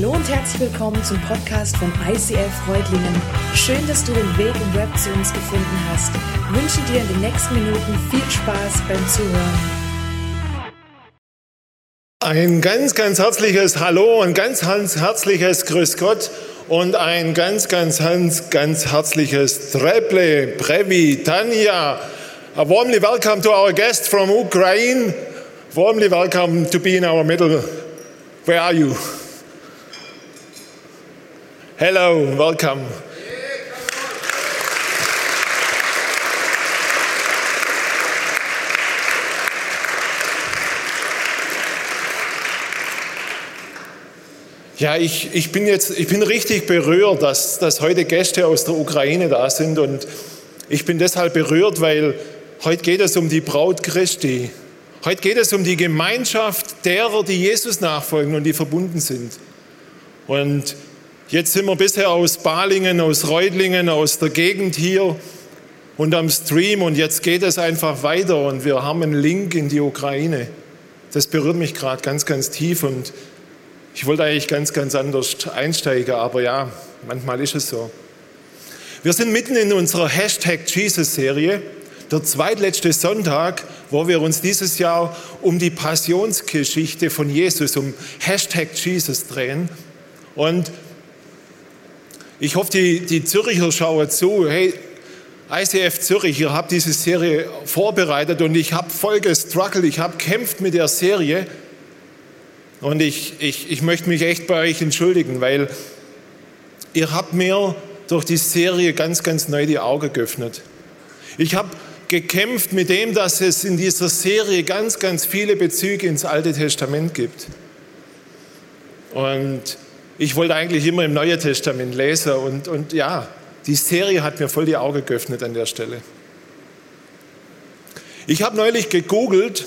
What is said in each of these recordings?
Hallo und herzlich willkommen zum Podcast von ICF Freudlingen. Schön, dass du den Weg im Web zu uns gefunden hast. Ich wünsche dir in den nächsten Minuten viel Spaß beim Zuhören. Ein ganz, ganz herzliches Hallo und ganz, ganz herzliches Grüß Gott und ein ganz, ganz, ganz, ganz herzliches Treble, Brevi, Tanja. A warmly welcome to our guest from Ukraine. Warmly welcome to be in our middle. Where are you? Hello, welcome. Ja, ich, ich bin jetzt, ich bin richtig berührt, dass, dass heute Gäste aus der Ukraine da sind und ich bin deshalb berührt, weil heute geht es um die Braut Christi. Heute geht es um die Gemeinschaft derer, die Jesus nachfolgen und die verbunden sind. Und jetzt sind wir bisher aus Balingen, aus Reutlingen, aus der Gegend hier und am Stream und jetzt geht es einfach weiter und wir haben einen Link in die Ukraine. Das berührt mich gerade ganz, ganz tief und ich wollte eigentlich ganz, ganz anders einsteigen, aber ja, manchmal ist es so. Wir sind mitten in unserer Hashtag Jesus-Serie, der zweitletzte Sonntag, wo wir uns dieses Jahr um die Passionsgeschichte von Jesus, um Hashtag Jesus drehen. Und ich hoffe, die, die Züricher schauen zu. Hey, ICF Zürich, ihr habt diese Serie vorbereitet und ich habe voll gestruggelt, ich habe kämpft mit der Serie und ich, ich, ich möchte mich echt bei euch entschuldigen, weil ihr habt mir durch die Serie ganz, ganz neu die Augen geöffnet. Ich habe gekämpft mit dem, dass es in dieser Serie ganz, ganz viele Bezüge ins Alte Testament gibt. Und ich wollte eigentlich immer im Neuen Testament lesen und, und ja, die Serie hat mir voll die Augen geöffnet an der Stelle. Ich habe neulich gegoogelt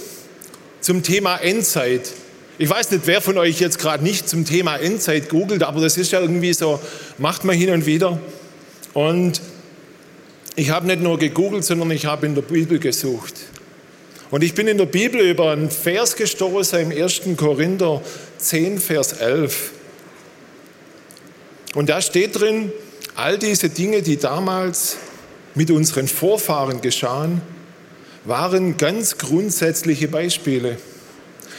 zum Thema Endzeit. Ich weiß nicht, wer von euch jetzt gerade nicht zum Thema Endzeit googelt, aber das ist ja irgendwie so, macht man hin und wieder. Und ich habe nicht nur gegoogelt, sondern ich habe in der Bibel gesucht. Und ich bin in der Bibel über einen Vers gestoßen im 1. Korinther 10, Vers 11. Und da steht drin, all diese Dinge, die damals mit unseren Vorfahren geschahen, waren ganz grundsätzliche Beispiele.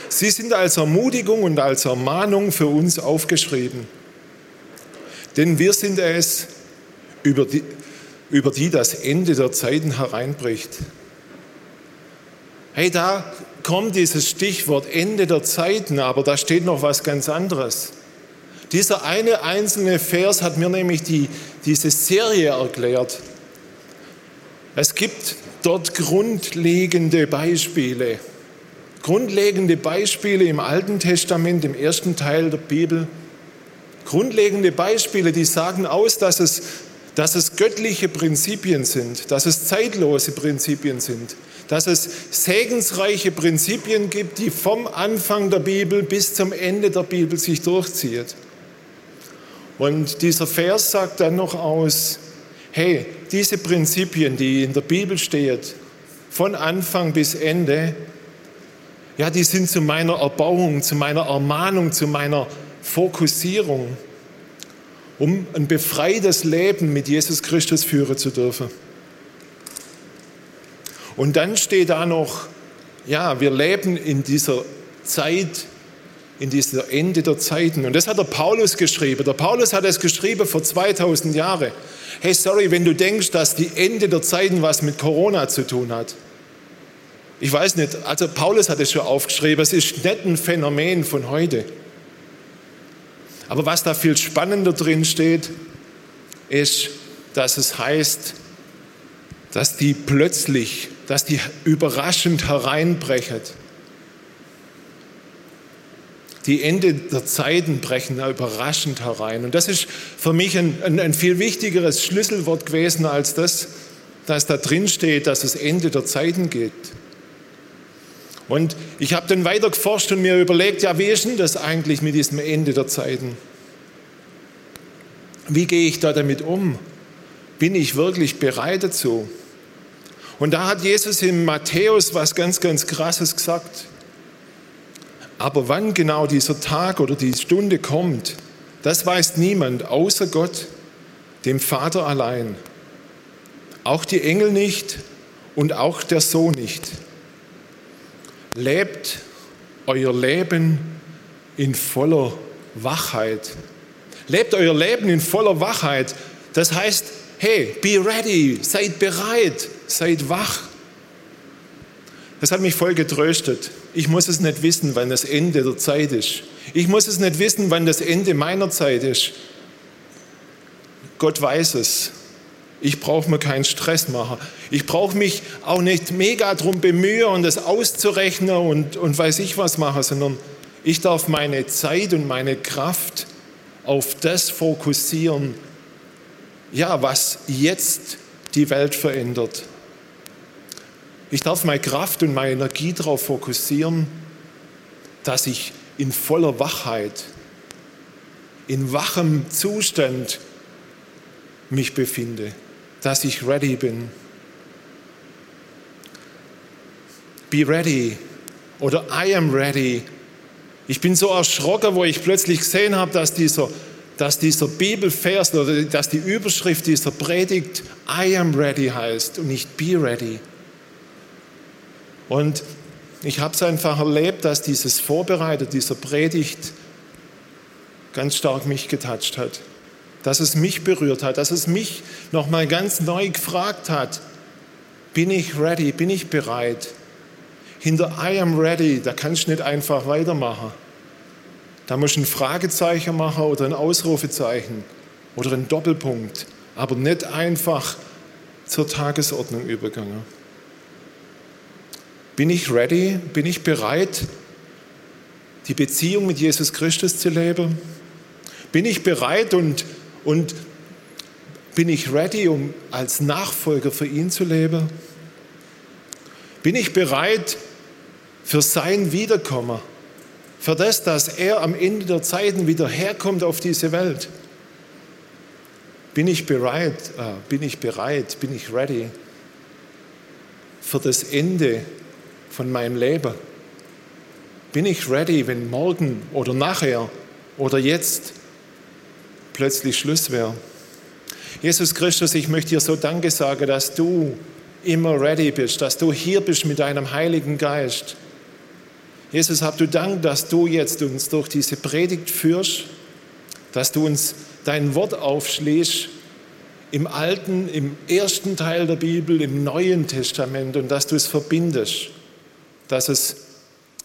Sie sind als Ermutigung und als Ermahnung für uns aufgeschrieben. Denn wir sind es, über die, über die das Ende der Zeiten hereinbricht. Hey, da kommt dieses Stichwort Ende der Zeiten, aber da steht noch was ganz anderes. Dieser eine einzelne Vers hat mir nämlich die, diese Serie erklärt. Es gibt dort grundlegende Beispiele grundlegende Beispiele im Alten Testament, im ersten Teil der Bibel. Grundlegende Beispiele, die sagen aus, dass es, dass es göttliche Prinzipien sind, dass es zeitlose Prinzipien sind, dass es segensreiche Prinzipien gibt, die vom Anfang der Bibel bis zum Ende der Bibel sich durchzieht. Und dieser Vers sagt dann noch aus, hey, diese Prinzipien, die in der Bibel stehen, von Anfang bis Ende, ja, die sind zu meiner Erbauung, zu meiner Ermahnung, zu meiner Fokussierung, um ein befreites Leben mit Jesus Christus führen zu dürfen. Und dann steht da noch, ja, wir leben in dieser Zeit, in dieser Ende der Zeiten. Und das hat der Paulus geschrieben. Der Paulus hat es geschrieben vor 2000 Jahren. Hey, sorry, wenn du denkst, dass die Ende der Zeiten was mit Corona zu tun hat. Ich weiß nicht, also Paulus hat es schon aufgeschrieben, es ist nicht ein Phänomen von heute. Aber was da viel spannender drin steht, ist, dass es heißt, dass die plötzlich, dass die überraschend hereinbrechen. Die Ende der Zeiten brechen überraschend herein. Und das ist für mich ein, ein, ein viel wichtigeres Schlüsselwort gewesen als das, dass da drin steht, dass es Ende der Zeiten geht. Und ich habe dann weiter geforscht und mir überlegt, ja, wie ist denn das eigentlich mit diesem Ende der Zeiten? Wie gehe ich da damit um? Bin ich wirklich bereit dazu? Und da hat Jesus in Matthäus was ganz, ganz Krasses gesagt. Aber wann genau dieser Tag oder die Stunde kommt, Das weiß niemand außer Gott, dem Vater allein. Auch die Engel nicht und auch der Sohn nicht. Lebt euer Leben in voller Wachheit. Lebt euer Leben in voller Wachheit. Das heißt, hey, be ready, seid bereit, seid wach. Das hat mich voll getröstet. Ich muss es nicht wissen, wann das Ende der Zeit ist. Ich muss es nicht wissen, wann das Ende meiner Zeit ist. Gott weiß es. Ich brauche mir keinen Stress machen. Ich brauche mich auch nicht mega darum bemühen und das auszurechnen und, und weiß ich was machen, sondern ich darf meine Zeit und meine Kraft auf das fokussieren, ja, was jetzt die Welt verändert. Ich darf meine Kraft und meine Energie darauf fokussieren, dass ich in voller Wachheit, in wachem Zustand mich befinde, dass ich ready bin. Be ready oder I am ready. Ich bin so erschrocken, wo ich plötzlich gesehen habe, dass dieser, dass dieser Bibelvers oder dass die Überschrift dieser Predigt I am ready heißt und nicht be ready. Und ich habe es einfach erlebt, dass dieses Vorbereiten dieser Predigt ganz stark mich getatscht hat, dass es mich berührt hat, dass es mich nochmal ganz neu gefragt hat, bin ich ready, bin ich bereit? Hinter I am ready, da kannst du nicht einfach weitermachen. Da musst du ein Fragezeichen machen oder ein Ausrufezeichen oder ein Doppelpunkt, aber nicht einfach zur Tagesordnung übergegangen. Bin ich ready? Bin ich bereit, die Beziehung mit Jesus Christus zu leben? Bin ich bereit und, und bin ich ready, um als Nachfolger für ihn zu leben? Bin ich bereit für sein Wiederkommen? Für das, dass er am Ende der Zeiten wieder herkommt auf diese Welt? Bin ich bereit? Äh, bin ich bereit? Bin ich ready für das Ende von meinem Leben? Bin ich ready, wenn morgen oder nachher oder jetzt plötzlich Schluss wäre? Jesus Christus, ich möchte dir so Danke sagen, dass du immer ready bist, dass du hier bist mit deinem Heiligen Geist. Jesus, hab du Dank, dass du jetzt uns durch diese Predigt führst, dass du uns dein Wort aufschließt im alten, im ersten Teil der Bibel, im Neuen Testament und dass du es verbindest dass es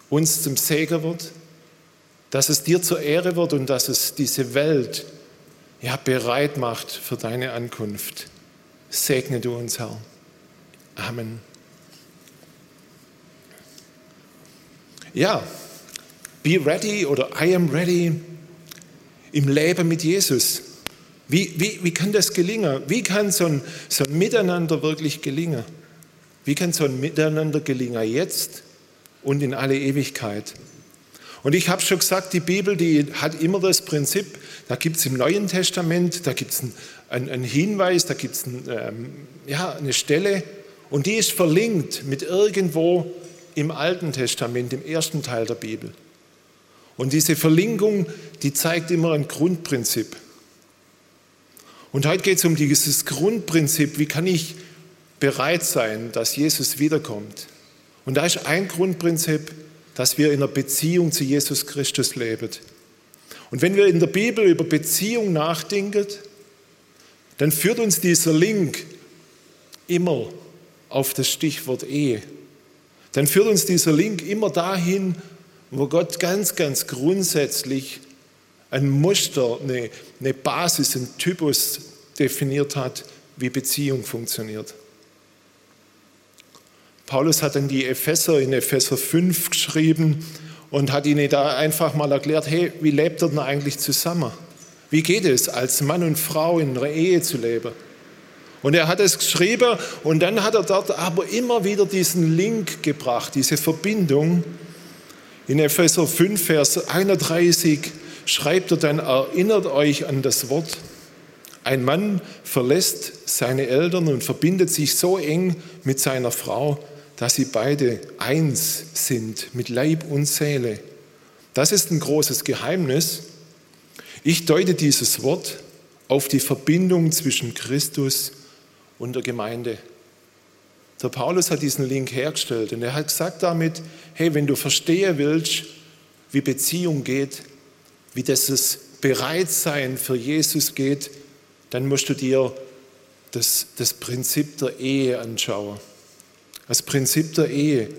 uns zum Segen wird, dass es dir zur Ehre wird und dass es diese Welt ja, bereit macht für deine Ankunft. Segne du uns, Herr. Amen. Ja, be ready oder I am ready im Leben mit Jesus. Wie, wie, wie kann das gelingen? Wie kann so ein, so ein Miteinander wirklich gelingen? Wie kann so ein Miteinander gelingen jetzt und in alle Ewigkeit. Und ich habe schon gesagt, die Bibel, die hat immer das Prinzip, da gibt es im Neuen Testament, da gibt es einen, einen, Hinweis, da gibt es ein, ähm, ja, eine Stelle und die ist verlinkt mit irgendwo im Alten Testament, im ersten Teil der Bibel. Und diese Verlinkung, die zeigt immer ein Grundprinzip. Und heute geht es um dieses Grundprinzip, wie kann ich bereit sein, dass Jesus wiederkommt. Und da ist ein Grundprinzip, dass wir in einer Beziehung zu Jesus Christus leben. Und wenn wir in der Bibel über Beziehung nachdenken, dann führt uns dieser Link immer auf das Stichwort Ehe. Dann führt uns dieser Link immer dahin, wo Gott ganz, ganz grundsätzlich ein Muster, eine, eine Basis, einen Typus definiert hat, wie Beziehung funktioniert. Paulus hat dann die Epheser in Epheser 5 geschrieben und hat ihnen da einfach mal erklärt, hey, wie lebt ihr denn eigentlich zusammen? Wie geht es, als Mann und Frau in einer Ehe zu leben? Und er hat es geschrieben und dann hat er dort aber immer wieder diesen Link gebracht, diese Verbindung. In Epheser 5, Vers 31 schreibt er dann, erinnert euch an das Wort, ein Mann verlässt seine Eltern und verbindet sich so eng mit seiner Frau, dass sie beide eins sind mit Leib und Seele. Das ist ein großes Geheimnis. Ich deute dieses Wort auf die Verbindung zwischen Christus und der Gemeinde. Der Paulus hat diesen Link hergestellt und er hat gesagt damit, hey, wenn du verstehen willst, wie Beziehung geht, wie das Bereitsein für Jesus geht, dann musst du dir das, das Prinzip der Ehe anschauen. Das Prinzip der Ehe.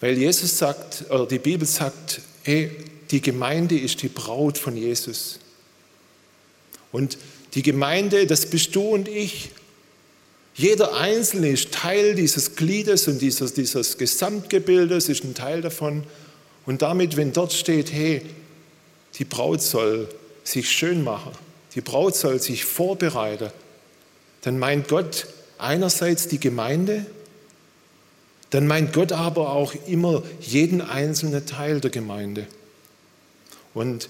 Weil Jesus sagt, oder die Bibel sagt, hey, die Gemeinde ist die Braut von Jesus. Und die Gemeinde, das bist du und ich. Jeder Einzelne ist Teil dieses Gliedes und dieses, dieses Gesamtgebildes, ist ein Teil davon. Und damit, wenn dort steht, hey, die Braut soll sich schön machen, die Braut soll sich vorbereiten, dann meint Gott einerseits die Gemeinde, dann meint Gott aber auch immer jeden einzelnen Teil der Gemeinde. Und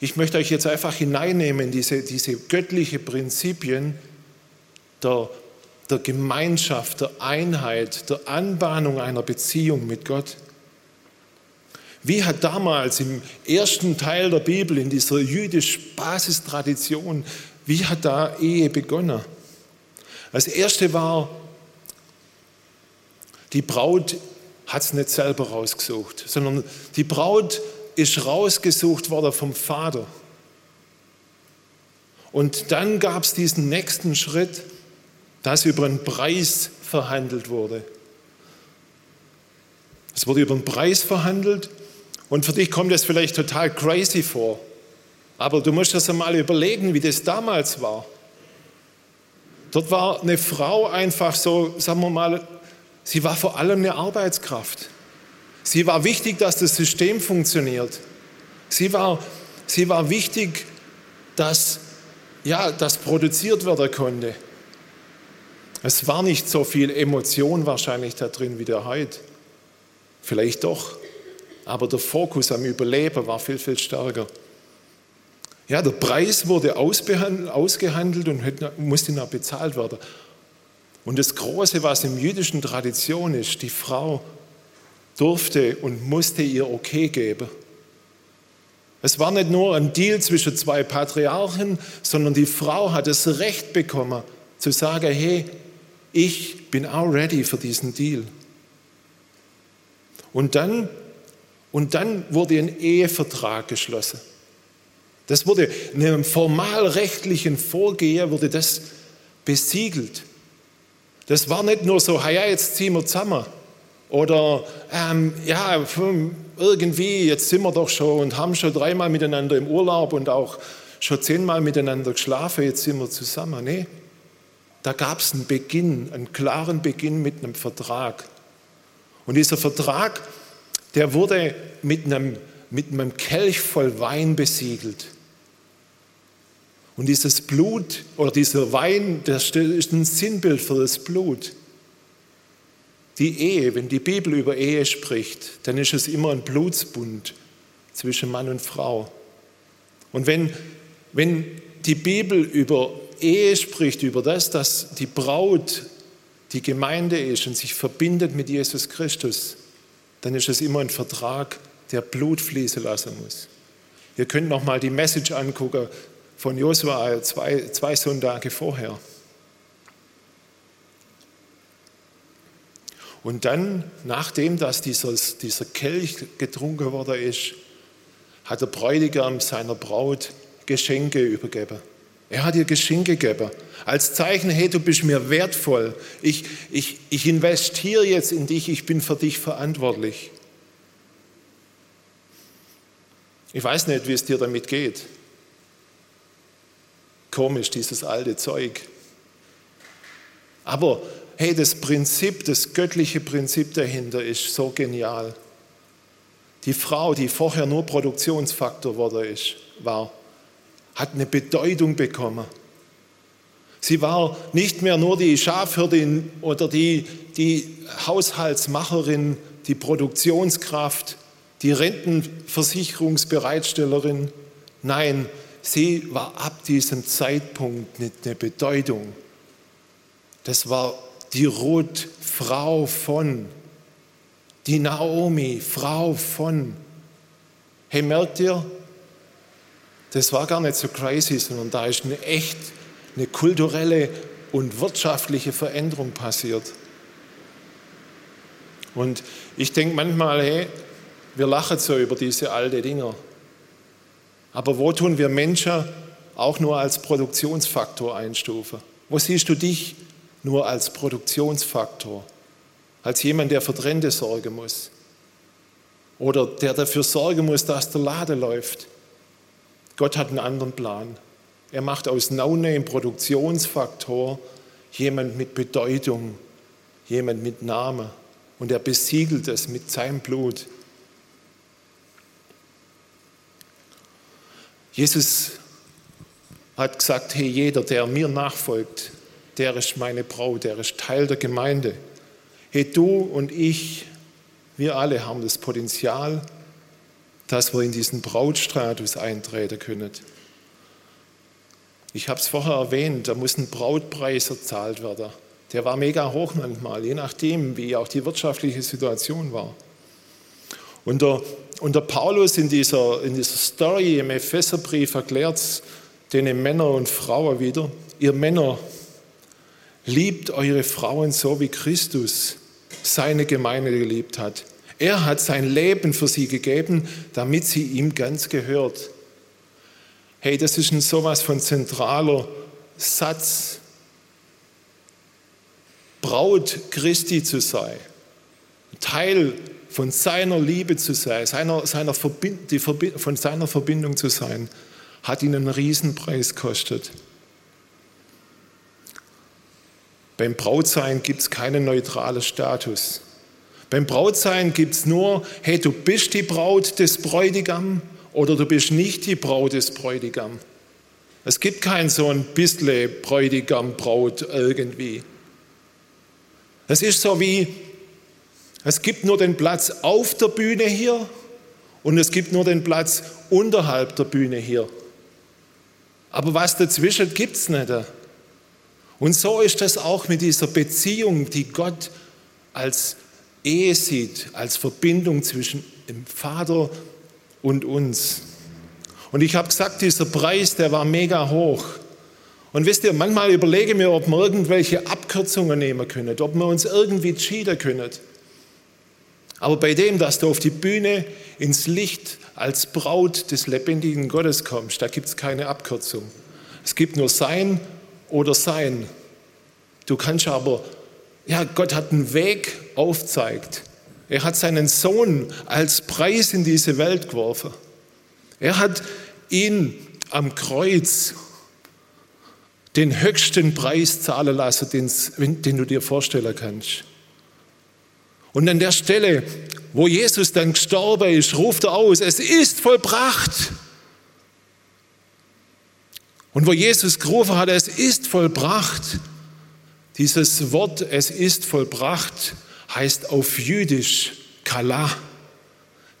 ich möchte euch jetzt einfach hineinnehmen in diese, diese göttliche Prinzipien der der Gemeinschaft, der Einheit, der Anbahnung einer Beziehung mit Gott. Wie hat damals im ersten Teil der Bibel, in dieser jüdischen Basistradition, wie hat da Ehe begonnen? Das erste war, die Braut hat es nicht selber rausgesucht, sondern die Braut ist rausgesucht worden vom Vater. Und dann gab es diesen nächsten Schritt, dass über einen Preis verhandelt wurde. Es wurde über einen Preis verhandelt und für dich kommt das vielleicht total crazy vor. Aber du musst das einmal überlegen, wie das damals war. Dort war eine Frau einfach so, sagen wir mal, sie war vor allem eine Arbeitskraft. Sie war wichtig, dass das System funktioniert. Sie war, sie war wichtig, dass ja, das produziert werden konnte. Es war nicht so viel Emotion wahrscheinlich da drin wie der heute. Vielleicht doch, aber der Fokus am Überleben war viel, viel stärker. Ja, der Preis wurde ausgehandelt und musste noch bezahlt werden. Und das Große, was in jüdischen Tradition ist, die Frau durfte und musste ihr Okay geben. Es war nicht nur ein Deal zwischen zwei Patriarchen, sondern die Frau hat das Recht bekommen, zu sagen, hey, ich bin auch ready für diesen Deal. Und dann, und dann wurde ein Ehevertrag geschlossen. Das wurde in einem formalrechtlichen Vorgehen wurde das besiegelt. Das war nicht nur so, ja, jetzt ziehen wir zusammen. Oder ähm, ja, irgendwie, jetzt sind wir doch schon und haben schon dreimal miteinander im Urlaub und auch schon zehnmal miteinander geschlafen, jetzt sind wir zusammen. Nee, da gab es einen Beginn, einen klaren Beginn mit einem Vertrag. Und dieser Vertrag, der wurde mit einem, mit einem Kelch voll Wein besiegelt. Und dieses Blut oder dieser Wein, das ist ein Sinnbild für das Blut. Die Ehe, wenn die Bibel über Ehe spricht, dann ist es immer ein Blutsbund zwischen Mann und Frau. Und wenn, wenn die Bibel über Ehe spricht über das, dass die Braut die Gemeinde ist und sich verbindet mit Jesus Christus, dann ist es immer ein Vertrag, der Blut fließen lassen muss. Ihr könnt noch mal die Message angucken von Josua zwei, zwei Sonntage vorher. Und dann, nachdem dass dieses, dieser Kelch getrunken worden ist, hat der Bräutigam seiner Braut Geschenke übergeben. Er hat ihr Geschenke gegeben. Als Zeichen, hey, du bist mir wertvoll. Ich, ich, ich investiere jetzt in dich, ich bin für dich verantwortlich. Ich weiß nicht, wie es dir damit geht. Komisch, dieses alte Zeug. Aber hey, das Prinzip, das göttliche Prinzip dahinter ist so genial. Die Frau, die vorher nur Produktionsfaktor war, hat eine Bedeutung bekommen. Sie war nicht mehr nur die Schafhürdin oder die, die Haushaltsmacherin, die Produktionskraft, die Rentenversicherungsbereitstellerin. Nein, sie war ab diesem Zeitpunkt nicht eine Bedeutung. Das war die Ruth, Frau von, die Naomi, Frau von. Hey, merkt ihr, das war gar nicht so crazy, sondern da ist eine echt, eine kulturelle und wirtschaftliche Veränderung passiert. Und ich denke manchmal, hey, wir lachen so über diese alten Dinger. Aber wo tun wir Menschen auch nur als Produktionsfaktor einstufen? Wo siehst du dich nur als Produktionsfaktor? Als jemand, der für Trende sorgen muss? Oder der dafür sorgen muss, dass der Laden läuft? Gott hat einen anderen Plan. Er macht aus No-Name-Produktionsfaktor jemand mit Bedeutung, jemand mit Namen. Und er besiegelt es mit seinem Blut. Jesus hat gesagt, hey, jeder, der mir nachfolgt, der ist meine Braut, der ist Teil der Gemeinde. Hey, du und ich, wir alle haben das Potenzial, dass wir in diesen Brautstatus eintreten können. Ich habe es vorher erwähnt, da muss ein Brautpreis erzahlt werden. Der war mega hoch manchmal, je nachdem, wie auch die wirtschaftliche Situation war. Und der, Paulus in dieser, in dieser Story im Epheserbrief erklärt es den Männer und Frauen wieder, ihr Männer, liebt eure Frauen so, wie Christus seine Gemeinde geliebt hat. Er hat sein Leben für sie gegeben, damit sie ihm ganz gehört. Hey, das ist ein sowas von zentraler Satz. Braut Christi zu sein, Teil von seiner Liebe zu sein, seiner, seiner Verbind, die Verbind, von seiner Verbindung zu sein, hat ihn einen Riesenpreis gekostet. Beim Brautsein gibt es keinen neutralen Status. Beim Brautsein gibt es nur, hey, du bist die Braut des Bräutigam oder du bist nicht die Braut des Bräutigam. Es gibt kein so ein bisschen Bräutigam-Braut irgendwie. Es ist so wie, es gibt nur den Platz auf der Bühne hier und es gibt nur den Platz unterhalb der Bühne hier. Aber was dazwischen gibt es nicht. Und so ist das auch mit dieser Beziehung, die Gott als Ehe sieht, als Verbindung zwischen dem Vater und uns. Und ich habe gesagt, dieser Preis, der war mega hoch. Und wisst ihr, manchmal überlege mir, ob wir irgendwelche Abkürzungen nehmen können, ob wir uns irgendwie cheaten können. Aber bei dem, dass du auf die Bühne ins Licht als Braut des lebendigen Gottes kommst, da gibt es keine Abkürzung. Es gibt nur Sein oder Sein. Du kannst aber ja, Gott hat einen Weg aufzeigt. Er hat seinen Sohn als Preis in diese Welt geworfen. Er hat ihn am Kreuz den höchsten Preis zahlen lassen, den, den du dir vorstellen kannst. Und an der Stelle, wo Jesus dann gestorben ist, ruft er aus, es ist vollbracht. Und wo Jesus gerufen hat, es ist vollbracht, dieses Wort, es ist vollbracht, heißt auf Jüdisch Kala.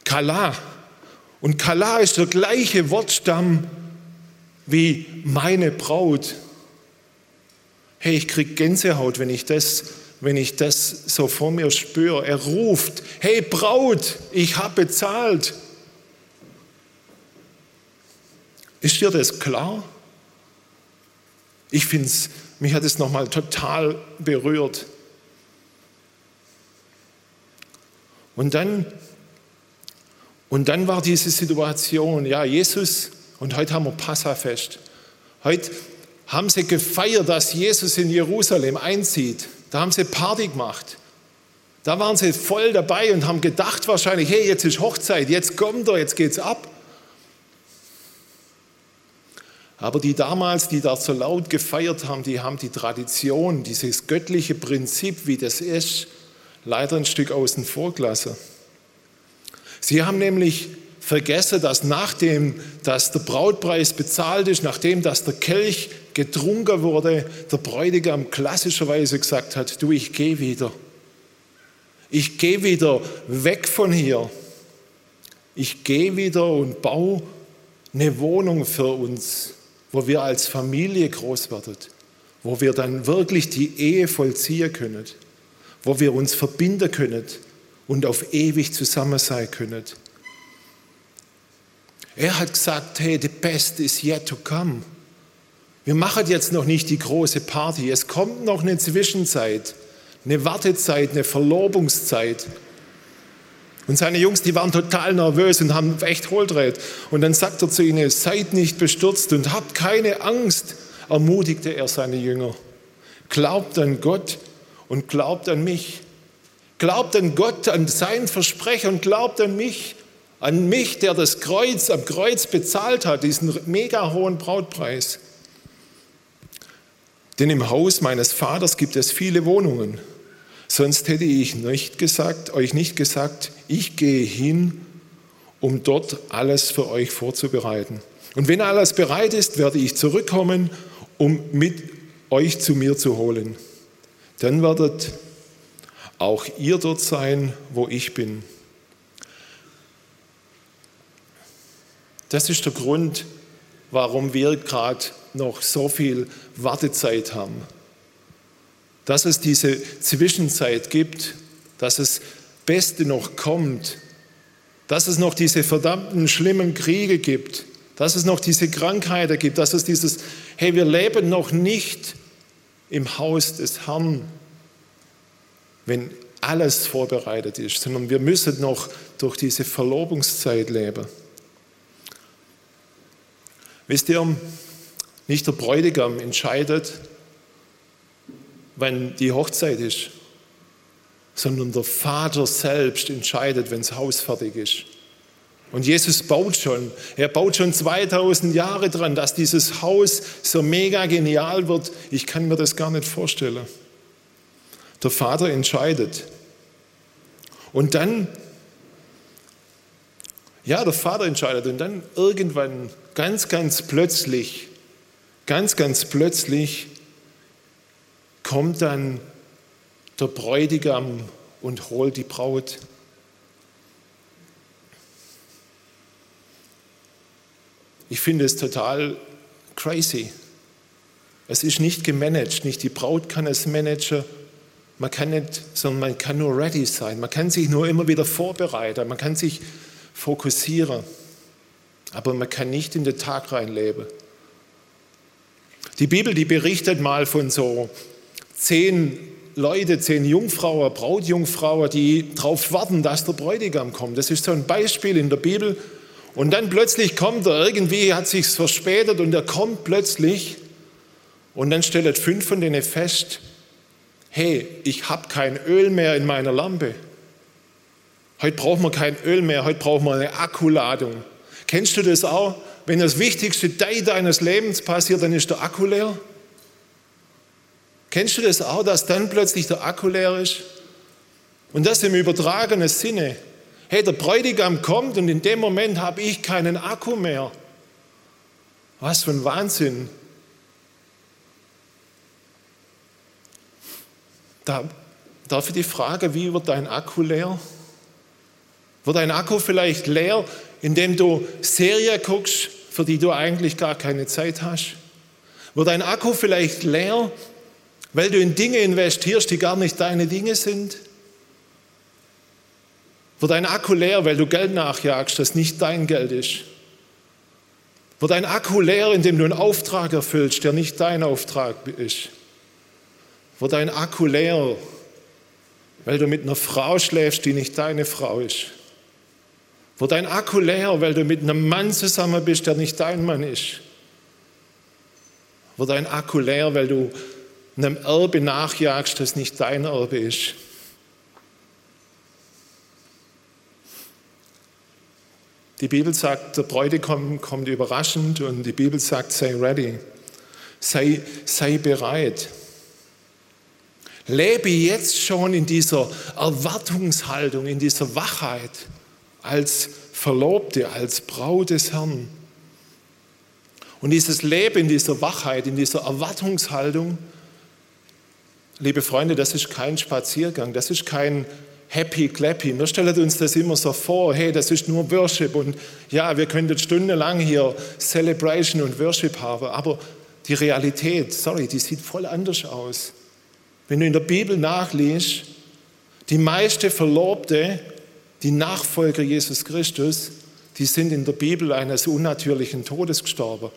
Kala. Und Kala ist der gleiche Wortstamm wie meine Braut. Hey, ich kriege Gänsehaut, wenn ich das, wenn ich das so vor mir spüre. Er ruft, hey Braut, ich habe bezahlt. Ist dir das klar? Ich finde es mich hat es nochmal total berührt. Und dann, und dann war diese Situation, ja, Jesus, und heute haben wir Passafest. Heute haben sie gefeiert, dass Jesus in Jerusalem einzieht. Da haben sie Party gemacht. Da waren sie voll dabei und haben gedacht wahrscheinlich, hey, jetzt ist Hochzeit, jetzt kommt er, jetzt geht's ab. Aber die damals, die da so laut gefeiert haben, die haben die Tradition, dieses göttliche Prinzip, wie das ist, leider ein Stück außen vor gelassen. Sie haben nämlich vergessen, dass nachdem, dass der Brautpreis bezahlt ist, nachdem, dass der Kelch getrunken wurde, der Bräutigam klassischerweise gesagt hat, du, ich gehe wieder. Ich gehe wieder weg von hier. Ich gehe wieder und baue eine Wohnung für uns wo wir als Familie groß werden, wo wir dann wirklich die Ehe vollziehen können, wo wir uns verbinden können und auf ewig zusammen sein können. Er hat gesagt, hey, the best is yet to come. Wir machen jetzt noch nicht die große Party. Es kommt noch eine Zwischenzeit, eine Wartezeit, eine Verlobungszeit. Und seine Jungs, die waren total nervös und haben echt Hohltreht. Und dann sagt er zu ihnen, seid nicht bestürzt und habt keine Angst, ermutigte er seine Jünger. Glaubt an Gott und glaubt an mich. Glaubt an Gott, an sein Versprechen und glaubt an mich. An mich, der das Kreuz am Kreuz bezahlt hat, diesen mega hohen Brautpreis. Denn im Haus meines Vaters gibt es viele Wohnungen. Sonst hätte ich nicht gesagt, euch nicht gesagt, ich gehe hin, um dort alles für euch vorzubereiten. Und wenn alles bereit ist, werde ich zurückkommen, um mit euch zu mir zu holen. Dann werdet auch ihr dort sein, wo ich bin. Das ist der Grund, warum wir gerade noch so viel Wartezeit haben. Dass es diese Zwischenzeit gibt, dass es Beste noch kommt, dass es noch diese verdammten schlimmen Kriege gibt, dass es noch diese Krankheiten gibt, dass es dieses, hey, wir leben noch nicht im Haus des Herrn, wenn alles vorbereitet ist, sondern wir müssen noch durch diese Verlobungszeit leben. Wisst ihr, nicht der Bräutigam entscheidet, wann die Hochzeit ist, sondern der Vater selbst entscheidet, wenn das Haus fertig ist. Und Jesus baut schon, er baut schon 2000 Jahre dran, dass dieses Haus so mega genial wird. Ich kann mir das gar nicht vorstellen. Der Vater entscheidet. Und dann, ja, der Vater entscheidet. Und dann irgendwann, ganz, ganz plötzlich, ganz, ganz plötzlich kommt dann der Bräutigam und holt die Braut. Ich finde es total crazy. Es ist nicht gemanagt, nicht die Braut kann es managen. Man kann nicht, sondern man kann nur ready sein. Man kann sich nur immer wieder vorbereiten. Man kann sich fokussieren. Aber man kann nicht in den Tag reinleben. Die Bibel, die berichtet mal von so zehn Leute, zehn Jungfrauen, Brautjungfrauen, die darauf warten, dass der Bräutigam kommt. Das ist so ein Beispiel in der Bibel. Und dann plötzlich kommt er, irgendwie hat sich verspätet und er kommt plötzlich und dann stellt fünf von denen fest, hey, ich habe kein Öl mehr in meiner Lampe. Heute brauchen wir kein Öl mehr, heute brauchen wir eine Akkuladung. Kennst du das auch? Wenn das wichtigste Teil deines Lebens passiert, dann ist der Akku leer. Kennst du das auch, dass dann plötzlich der Akku leer ist? Und das im übertragenen Sinne. Hey, der Bräutigam kommt und in dem Moment habe ich keinen Akku mehr. Was für ein Wahnsinn. Da darf ich die Frage, wie wird dein Akku leer? Wird dein Akku vielleicht leer, indem du Serie guckst, für die du eigentlich gar keine Zeit hast? Wird dein Akku vielleicht leer, weil du in Dinge investierst, die gar nicht deine Dinge sind? Wird dein Akku leer, weil du Geld nachjagst, das nicht dein Geld ist? Wird dein Akku leer, indem du einen Auftrag erfüllst, der nicht dein Auftrag ist? Wird dein Akku leer, weil du mit einer Frau schläfst, die nicht deine Frau ist? Wird dein Akku leer, weil du mit einem Mann zusammen bist, der nicht dein Mann ist? Wird dein Akku leer, weil du einem Erbe nachjagst, das nicht dein Erbe ist. Die Bibel sagt, der Bräutigam kommt überraschend und die Bibel sagt, sei ready, sei, sei bereit. Lebe jetzt schon in dieser Erwartungshaltung, in dieser Wachheit als Verlobte, als Braut des Herrn. Und dieses Leben in dieser Wachheit, in dieser Erwartungshaltung, Liebe Freunde, das ist kein Spaziergang, das ist kein Happy Clappy. Wir stellen uns das immer so vor, hey, das ist nur Worship und ja, wir könnten stundenlang hier Celebration und Worship haben, aber die Realität, sorry, die sieht voll anders aus. Wenn du in der Bibel nachliest, die meiste Verlobte, die Nachfolger Jesus Christus, die sind in der Bibel eines unnatürlichen Todes gestorben.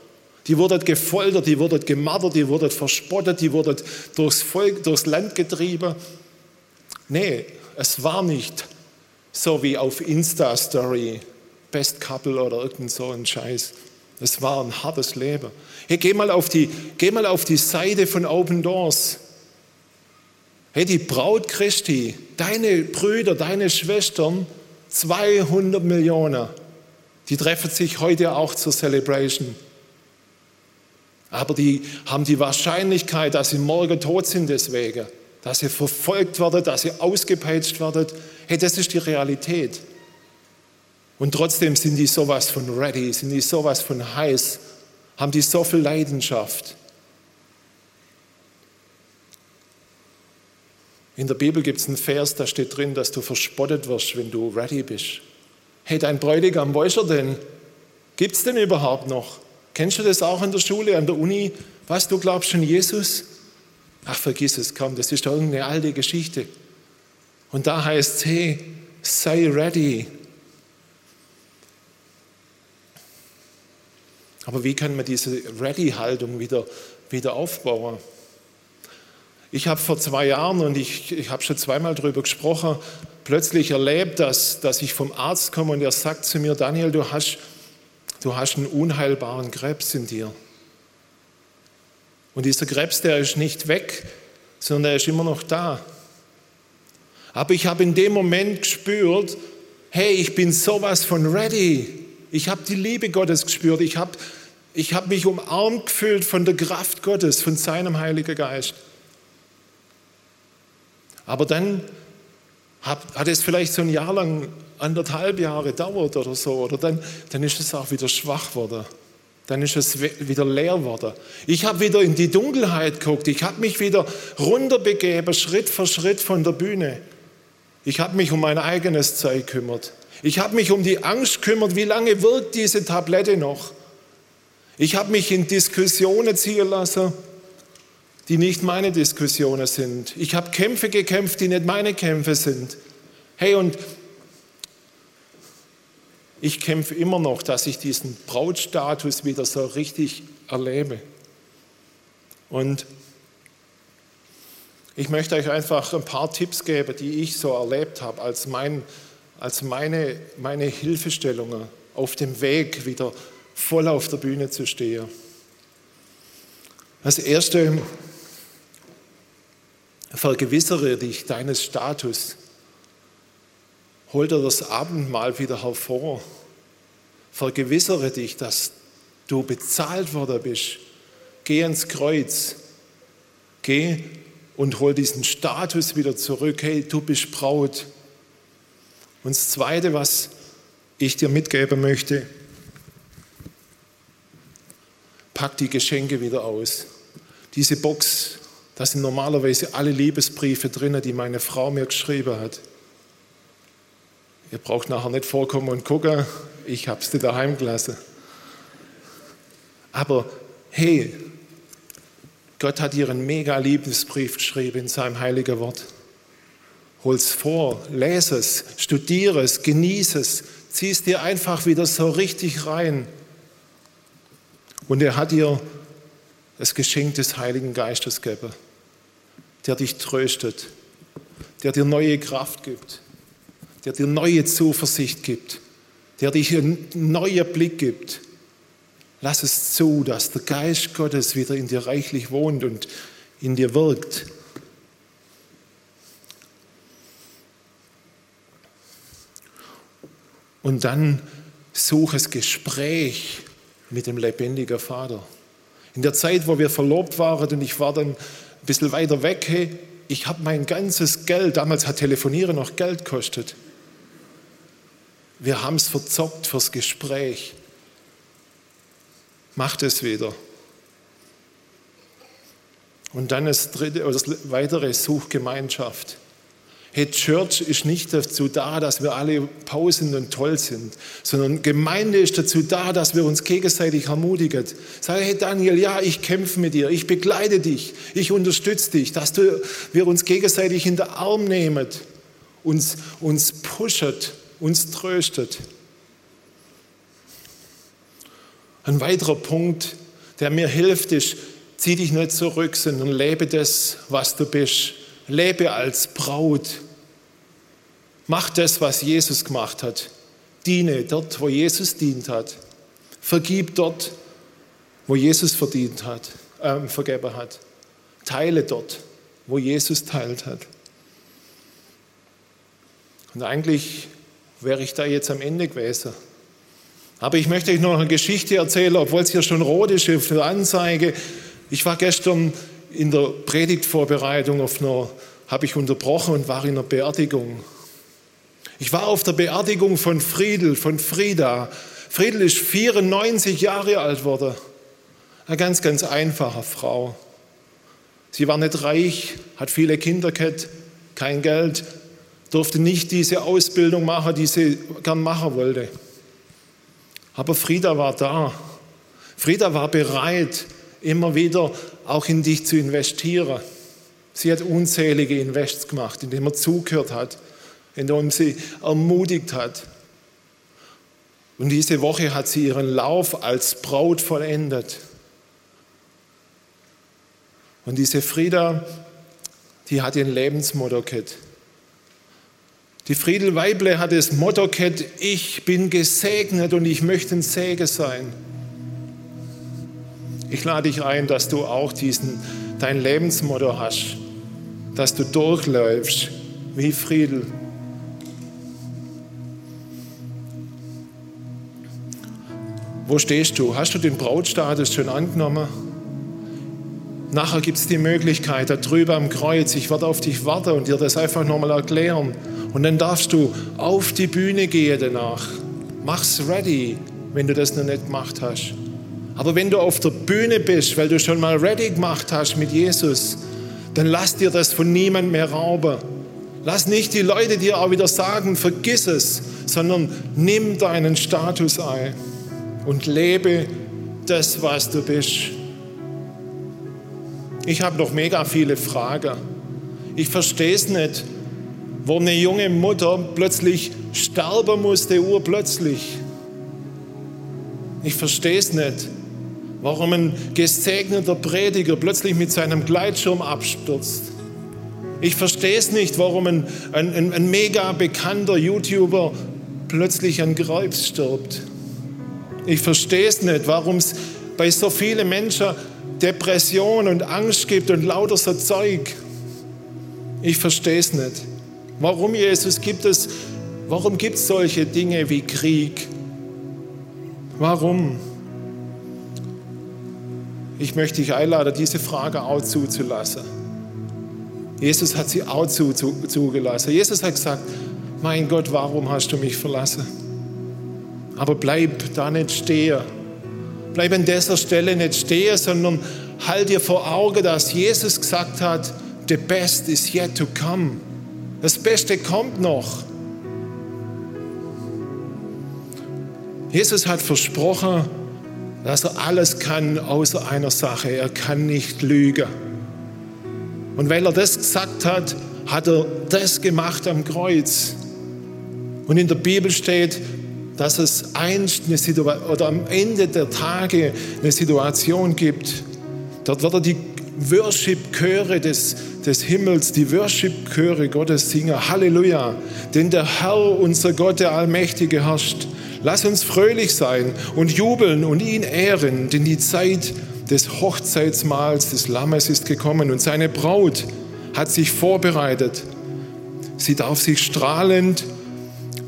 Die wurden gefoltert, die wurden gemartert, die wurden verspottet, die wurden durchs Volk, durchs Land getrieben. Nee, es war nicht so wie auf Insta-Story, Best Couple oder irgend so ein Scheiß. Es war ein hartes Leben. Hey, geh mal auf die, geh mal auf die Seite von Open Doors. Hey, die Braut Christi, deine Brüder, deine Schwestern, 200 Millionen, die treffen sich heute auch zur Celebration. Aber die haben die Wahrscheinlichkeit, dass sie morgen tot sind deswegen, dass sie verfolgt werden, dass sie ausgepeitscht werden. Hey, das ist die Realität. Und trotzdem sind die sowas von ready, sind die sowas von heiß, haben die so viel Leidenschaft. In der Bibel gibt es einen Vers, da steht drin, dass du verspottet wirst, wenn du ready bist. Hey, dein Bräutigam, wo ist er denn? Gibt es denn überhaupt noch? Kennst du das auch in der Schule, an der Uni? Was, du glaubst schon Jesus? Ach, vergiss es kaum, das ist doch irgendeine alte Geschichte. Und da heißt es, hey, sei ready. Aber wie kann man diese Ready-Haltung wieder, wieder aufbauen? Ich habe vor zwei Jahren, und ich, ich habe schon zweimal darüber gesprochen, plötzlich erlebt, dass, dass ich vom Arzt komme und er sagt zu mir, Daniel, du hast du hast einen unheilbaren Krebs in dir. Und dieser Krebs, der ist nicht weg, sondern der ist immer noch da. Aber ich habe in dem Moment gespürt, hey, ich bin sowas von ready. Ich habe die Liebe Gottes gespürt. Ich habe ich hab mich umarmt gefühlt von der Kraft Gottes, von seinem Heiligen Geist. Aber dann hat, es vielleicht so ein Jahr lang anderthalb Jahre dauert oder so, oder dann, dann ist es auch wieder schwach geworden. Dann ist es wieder leer geworden. Ich habe wieder in die Dunkelheit geguckt. Ich habe mich wieder runterbegeben, Schritt für Schritt von der Bühne. Ich habe mich um mein eigenes Zeug gekümmert. Ich habe mich um die Angst gekümmert, wie lange wirkt diese Tablette noch. Ich habe mich in Diskussionen ziehen lassen, die nicht meine Diskussionen sind. Ich habe Kämpfe gekämpft, die nicht meine Kämpfe sind. Hey, und ich kämpfe immer noch, dass ich diesen Brautstatus wieder so richtig erlebe. Und ich möchte euch einfach ein paar Tipps geben, die ich so erlebt habe, als, mein, als meine, meine Hilfestellungen auf dem Weg, wieder voll auf der Bühne zu stehen. Das Erste, vergewissere dich deines Status. Hol dir das Abendmahl wieder hervor. Vergewissere dich, dass du bezahlt worden bist. Geh ins Kreuz. Geh und hol diesen Status wieder zurück. Hey, du bist Braut. Und das Zweite, was ich dir mitgeben möchte, pack die Geschenke wieder aus. Diese Box, da sind normalerweise alle Liebesbriefe drin, die meine Frau mir geschrieben hat. Ihr braucht nachher nicht vorkommen und gucken, ich habe es dir daheim gelassen. Aber hey, Gott hat dir einen mega Liebesbrief geschrieben in seinem heiligen Wort. Hol es vor, lese es, studiere es, genieße es, zieh es dir einfach wieder so richtig rein. Und er hat dir das Geschenk des Heiligen Geistes gegeben, der dich tröstet, der dir neue Kraft gibt, der dir neue Zuversicht gibt, der dich einen neuen Blick gibt. Lass es zu, dass der Geist Gottes wieder in dir reichlich wohnt und in dir wirkt. Und dann suche das Gespräch mit dem lebendigen Vater. In der Zeit, wo wir verlobt waren und ich war dann ein bisschen weiter weg, hey, ich habe mein ganzes Geld, damals hat Telefonieren noch Geld gekostet, wir haben es verzockt fürs Gespräch. Macht es wieder. Und dann das dritte das weitere Suchgemeinschaft. Hey, Church ist nicht dazu da, dass wir alle pausen und toll sind, sondern Gemeinde ist dazu da, dass wir uns gegenseitig ermutigen. Sag, hey Daniel, ja, ich kämpfe mit dir, ich begleite dich, ich unterstütze dich, dass du, wir uns gegenseitig in den Arm nehmen, uns, uns pushen uns tröstet. Ein weiterer Punkt, der mir hilft, ist, zieh dich nicht zurück, sondern lebe das, was du bist. Lebe als Braut. Mach das, was Jesus gemacht hat. Diene dort, wo Jesus dient hat. Vergib dort, wo Jesus verdient hat, äh, vergeben hat. Teile dort, wo Jesus teilt hat. Und eigentlich wäre ich da jetzt am Ende gewesen. Aber ich möchte euch noch eine Geschichte erzählen, obwohl es hier schon rot ist der Anzeige. Ich war gestern in der Predigtvorbereitung auf einer, habe ich unterbrochen und war in einer Beerdigung. Ich war auf der Beerdigung von Friedel, von Frieda. Friedel ist 94 Jahre alt geworden. Eine ganz, ganz einfache Frau. Sie war nicht reich, hat viele Kinder gehabt, kein Geld, durfte nicht diese Ausbildung machen, die sie gern machen wollte. Aber Frieda war da. Frieda war bereit, immer wieder auch in dich zu investieren. Sie hat unzählige Invests gemacht, indem er zugehört hat, indem sie ermutigt hat. Und diese Woche hat sie ihren Lauf als Braut vollendet. Und diese Frieda, die hat ihren Lebensmotto gehabt. Die Friedel Weible hat das Motto gehabt, ich bin gesegnet und ich möchte ein Segen sein. Ich lade dich ein, dass du auch diesen, dein Lebensmotto hast, dass du durchläufst wie Friedel. Wo stehst du? Hast du den Brautstatus schon angenommen? Nachher gibt es die Möglichkeit, da drüber am Kreuz, ich werde auf dich warten und dir das einfach nochmal erklären. Und dann darfst du auf die Bühne gehen danach. Mach's ready, wenn du das noch nicht gemacht hast. Aber wenn du auf der Bühne bist, weil du schon mal ready gemacht hast mit Jesus, dann lass dir das von niemand mehr rauben. Lass nicht die Leute dir auch wieder sagen, vergiss es, sondern nimm deinen Status ein und lebe das, was du bist. Ich habe noch mega viele Fragen. Ich verstehe es nicht, wo eine junge Mutter plötzlich sterben musste, urplötzlich. Ich verstehe es nicht, warum ein gesegneter Prediger plötzlich mit seinem Gleitschirm abstürzt. Ich verstehe es nicht, warum ein, ein, ein mega bekannter YouTuber plötzlich an Krebs stirbt. Ich verstehe es nicht, warum es bei so vielen Menschen Depression und Angst gibt und lauter so Zeug. Ich verstehe es nicht. Warum, Jesus, gibt es, warum gibt es solche Dinge wie Krieg? Warum? Ich möchte dich einladen, diese Frage auch zuzulassen. Jesus hat sie auch zu, zu, zugelassen. Jesus hat gesagt, mein Gott, warum hast du mich verlassen? Aber bleib da nicht stehen. Bleib an dieser Stelle nicht stehen, sondern halt dir vor Augen, dass Jesus gesagt hat, the best is yet to come. Das Beste kommt noch. Jesus hat versprochen, dass er alles kann außer einer Sache. Er kann nicht lügen. Und weil er das gesagt hat, hat er das gemacht am Kreuz. Und in der Bibel steht, dass es einst eine Situation oder am Ende der Tage eine Situation gibt. Dort wird er die Worship-Chöre des, des Himmels, die Worship-Chöre Gottes singen. Halleluja! Denn der Herr, unser Gott, der Allmächtige, herrscht. Lass uns fröhlich sein und jubeln und ihn ehren, denn die Zeit des Hochzeitsmahls des Lammes ist gekommen und seine Braut hat sich vorbereitet. Sie darf sich strahlend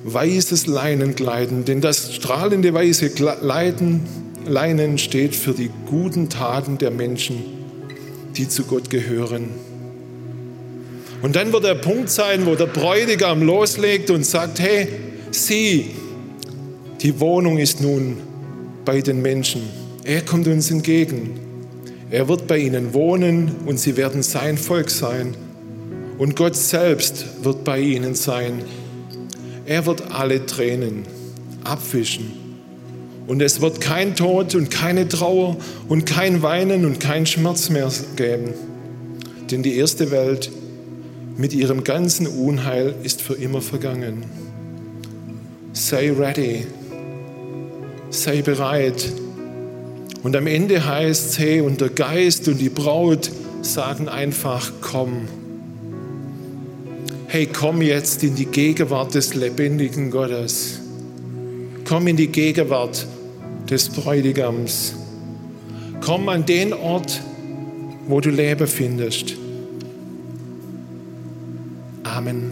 weißes Leinen kleiden, denn das strahlende weiße Leiden, Leinen steht für die guten Taten der Menschen, die zu Gott gehören. Und dann wird der Punkt sein, wo der Bräutigam loslegt und sagt, hey, sieh, die Wohnung ist nun bei den Menschen. Er kommt uns entgegen. Er wird bei ihnen wohnen und sie werden sein Volk sein. Und Gott selbst wird bei ihnen sein. Er wird alle Tränen abwischen. Und es wird kein Tod und keine Trauer und kein Weinen und kein Schmerz mehr geben. Denn die erste Welt mit ihrem ganzen Unheil ist für immer vergangen. Sei ready sei bereit, Und am Ende heißt es, hey, und der Geist und die Braut sagen einfach, komm. Hey, komm jetzt in die Gegenwart des lebendigen Gottes. Komm in die Gegenwart des Bräutigams. Komm an den Ort, wo du Leben findest. Amen.